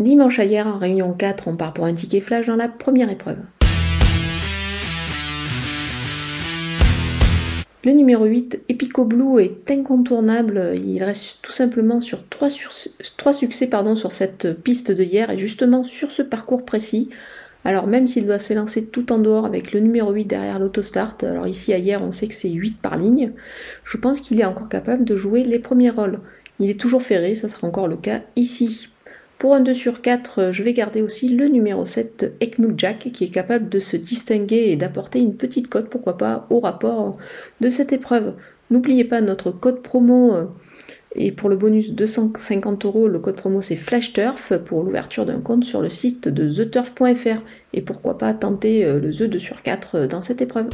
Dimanche hier, en réunion 4, on part pour un ticket flash dans la première épreuve. Le numéro 8, Epico Blue, est incontournable. Il reste tout simplement sur 3, succès pardon, sur cette piste de hier et justement sur ce parcours précis. Alors même s'il doit s'élancer tout en dehors avec le numéro 8 derrière l'autostart, alors ici à hier on sait que c'est 8 par ligne, je pense qu'il est encore capable de jouer les premiers rôles. Il est toujours ferré, ça sera encore le cas ici. Pour un 2 sur 4, euh, je vais garder aussi le numéro 7, Ekmul Jack, qui est capable de se distinguer et d'apporter une petite cote, pourquoi pas, au rapport de cette épreuve. N'oubliez pas notre code promo. Euh, et pour le bonus 250 euros, le code promo c'est FlashTurf pour l'ouverture d'un compte sur le site de theturf.fr. Et pourquoi pas tenter euh, le The 2 sur 4 dans cette épreuve.